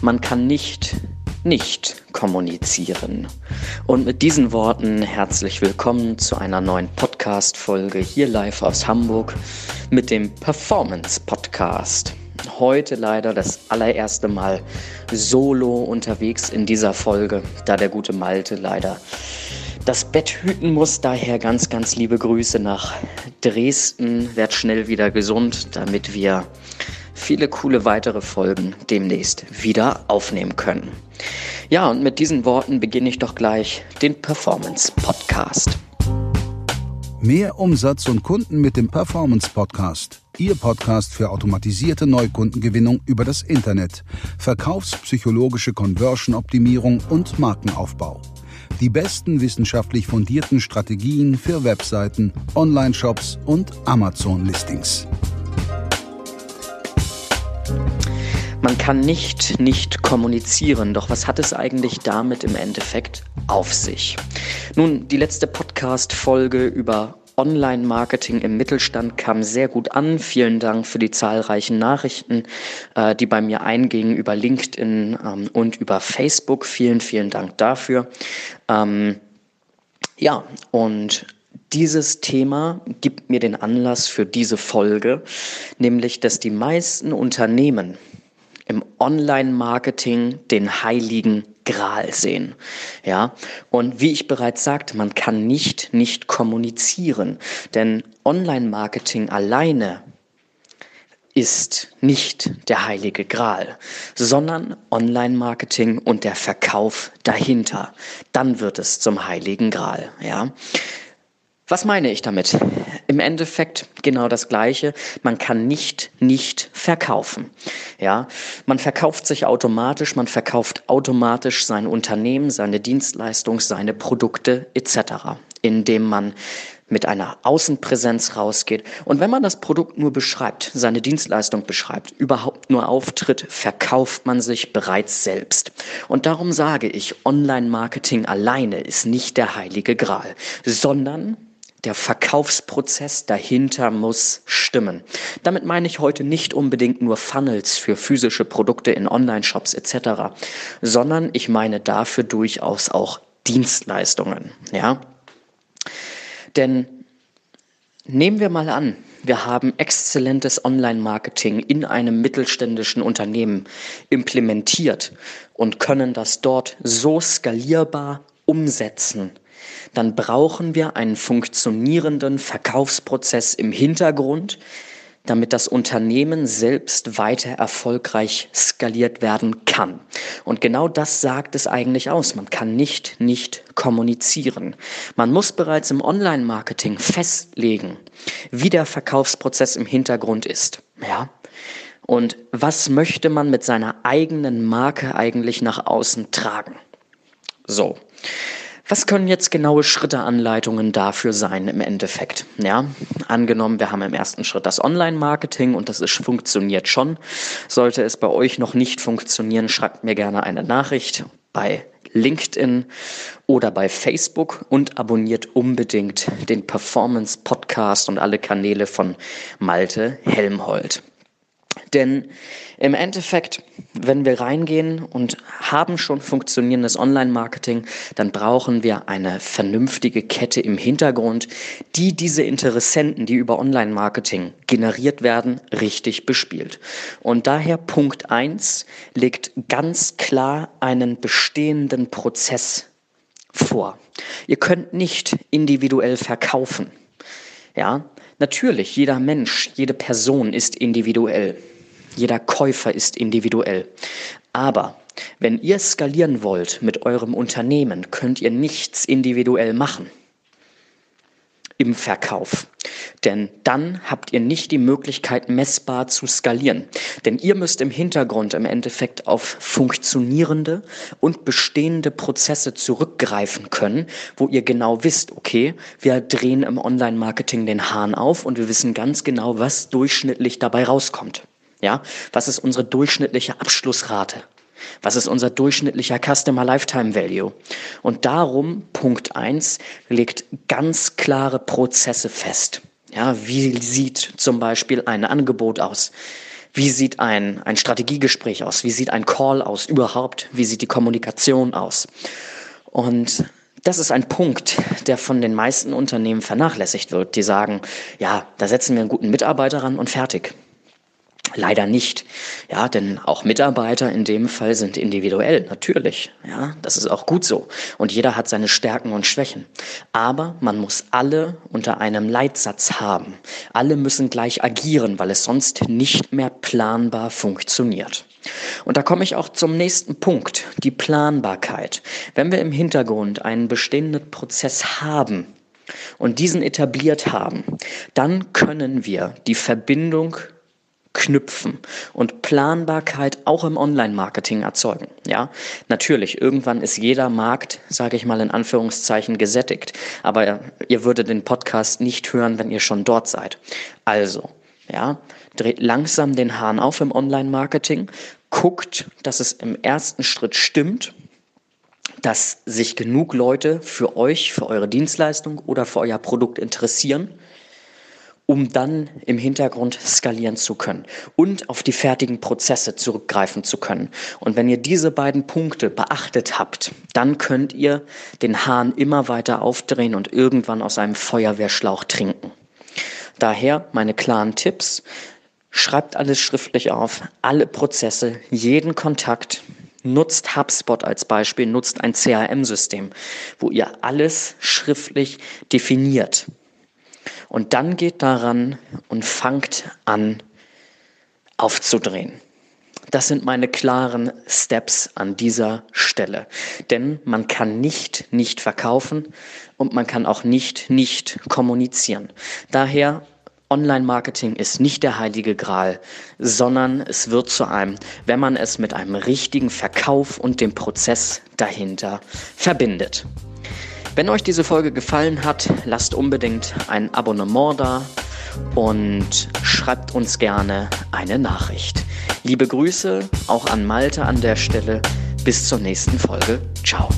Man kann nicht nicht kommunizieren. Und mit diesen Worten herzlich willkommen zu einer neuen Podcast-Folge hier live aus Hamburg mit dem Performance Podcast. Heute leider das allererste Mal solo unterwegs in dieser Folge, da der gute Malte leider das Bett hüten muss. Daher ganz, ganz liebe Grüße nach Dresden. Werd schnell wieder gesund, damit wir viele coole weitere Folgen demnächst wieder aufnehmen können. Ja, und mit diesen Worten beginne ich doch gleich den Performance Podcast. Mehr Umsatz und Kunden mit dem Performance Podcast. Ihr Podcast für automatisierte Neukundengewinnung über das Internet, verkaufspsychologische Conversion-Optimierung und Markenaufbau. Die besten wissenschaftlich fundierten Strategien für Webseiten, Online-Shops und Amazon-Listings. Man kann nicht nicht kommunizieren, doch was hat es eigentlich damit im Endeffekt auf sich? Nun, die letzte Podcast-Folge über Online-Marketing im Mittelstand kam sehr gut an. Vielen Dank für die zahlreichen Nachrichten, äh, die bei mir eingingen über LinkedIn ähm, und über Facebook. Vielen, vielen Dank dafür. Ähm, ja, und dieses Thema gibt mir den Anlass für diese Folge, nämlich dass die meisten Unternehmen im Online-Marketing den heiligen Gral sehen. Ja, und wie ich bereits sagte, man kann nicht nicht kommunizieren, denn Online-Marketing alleine ist nicht der heilige Gral, sondern Online-Marketing und der Verkauf dahinter. Dann wird es zum heiligen Gral, ja. Was meine ich damit? Im Endeffekt genau das Gleiche. Man kann nicht nicht verkaufen. Ja, man verkauft sich automatisch, man verkauft automatisch sein Unternehmen, seine Dienstleistung, seine Produkte etc., indem man mit einer Außenpräsenz rausgeht. Und wenn man das Produkt nur beschreibt, seine Dienstleistung beschreibt, überhaupt nur auftritt, verkauft man sich bereits selbst. Und darum sage ich, Online-Marketing alleine ist nicht der heilige Gral, sondern der Verkaufsprozess dahinter muss stimmen. Damit meine ich heute nicht unbedingt nur Funnels für physische Produkte in Online-Shops etc., sondern ich meine dafür durchaus auch Dienstleistungen. Ja? Denn nehmen wir mal an, wir haben exzellentes Online-Marketing in einem mittelständischen Unternehmen implementiert und können das dort so skalierbar umsetzen, dann brauchen wir einen funktionierenden Verkaufsprozess im Hintergrund, damit das Unternehmen selbst weiter erfolgreich skaliert werden kann. Und genau das sagt es eigentlich aus. Man kann nicht nicht kommunizieren. Man muss bereits im Online-Marketing festlegen, wie der Verkaufsprozess im Hintergrund ist. Ja? Und was möchte man mit seiner eigenen Marke eigentlich nach außen tragen? So. Was können jetzt genaue Schritteanleitungen dafür sein im Endeffekt? Ja, angenommen, wir haben im ersten Schritt das Online-Marketing und das ist, funktioniert schon. Sollte es bei euch noch nicht funktionieren, schreibt mir gerne eine Nachricht bei LinkedIn oder bei Facebook und abonniert unbedingt den Performance Podcast und alle Kanäle von Malte Helmholt. Denn im Endeffekt, wenn wir reingehen und haben schon funktionierendes Online-Marketing, dann brauchen wir eine vernünftige Kette im Hintergrund, die diese Interessenten, die über Online-Marketing generiert werden, richtig bespielt. Und daher Punkt eins legt ganz klar einen bestehenden Prozess vor. Ihr könnt nicht individuell verkaufen. Ja, natürlich, jeder Mensch, jede Person ist individuell. Jeder Käufer ist individuell. Aber wenn ihr skalieren wollt mit eurem Unternehmen, könnt ihr nichts individuell machen im Verkauf. Denn dann habt ihr nicht die Möglichkeit, messbar zu skalieren. Denn ihr müsst im Hintergrund im Endeffekt auf funktionierende und bestehende Prozesse zurückgreifen können, wo ihr genau wisst, okay, wir drehen im Online-Marketing den Hahn auf und wir wissen ganz genau, was durchschnittlich dabei rauskommt. Ja, was ist unsere durchschnittliche Abschlussrate? Was ist unser durchschnittlicher Customer Lifetime Value? Und darum, Punkt eins legt ganz klare Prozesse fest. Ja, wie sieht zum Beispiel ein Angebot aus? Wie sieht ein, ein Strategiegespräch aus? Wie sieht ein Call aus überhaupt? Wie sieht die Kommunikation aus? Und das ist ein Punkt, der von den meisten Unternehmen vernachlässigt wird. Die sagen, ja, da setzen wir einen guten Mitarbeiter ran und fertig. Leider nicht. Ja, denn auch Mitarbeiter in dem Fall sind individuell, natürlich. Ja, das ist auch gut so. Und jeder hat seine Stärken und Schwächen. Aber man muss alle unter einem Leitsatz haben. Alle müssen gleich agieren, weil es sonst nicht mehr planbar funktioniert. Und da komme ich auch zum nächsten Punkt, die Planbarkeit. Wenn wir im Hintergrund einen bestehenden Prozess haben, und diesen etabliert haben, dann können wir die Verbindung knüpfen und Planbarkeit auch im Online-Marketing erzeugen. Ja, natürlich, irgendwann ist jeder Markt, sage ich mal in Anführungszeichen, gesättigt. Aber ihr würdet den Podcast nicht hören, wenn ihr schon dort seid. Also, ja, dreht langsam den Hahn auf im Online-Marketing, guckt, dass es im ersten Schritt stimmt, dass sich genug Leute für euch, für eure Dienstleistung oder für euer Produkt interessieren um dann im Hintergrund skalieren zu können und auf die fertigen Prozesse zurückgreifen zu können. Und wenn ihr diese beiden Punkte beachtet habt, dann könnt ihr den Hahn immer weiter aufdrehen und irgendwann aus einem Feuerwehrschlauch trinken. Daher meine klaren Tipps. Schreibt alles schriftlich auf, alle Prozesse, jeden Kontakt, nutzt HubSpot als Beispiel, nutzt ein CRM-System, wo ihr alles schriftlich definiert. Und dann geht daran und fangt an aufzudrehen. Das sind meine klaren Steps an dieser Stelle. Denn man kann nicht nicht verkaufen und man kann auch nicht nicht kommunizieren. Daher Online-Marketing ist nicht der heilige Gral, sondern es wird zu einem, wenn man es mit einem richtigen Verkauf und dem Prozess dahinter verbindet. Wenn euch diese Folge gefallen hat, lasst unbedingt ein Abonnement da und schreibt uns gerne eine Nachricht. Liebe Grüße auch an Malte an der Stelle. Bis zur nächsten Folge. Ciao.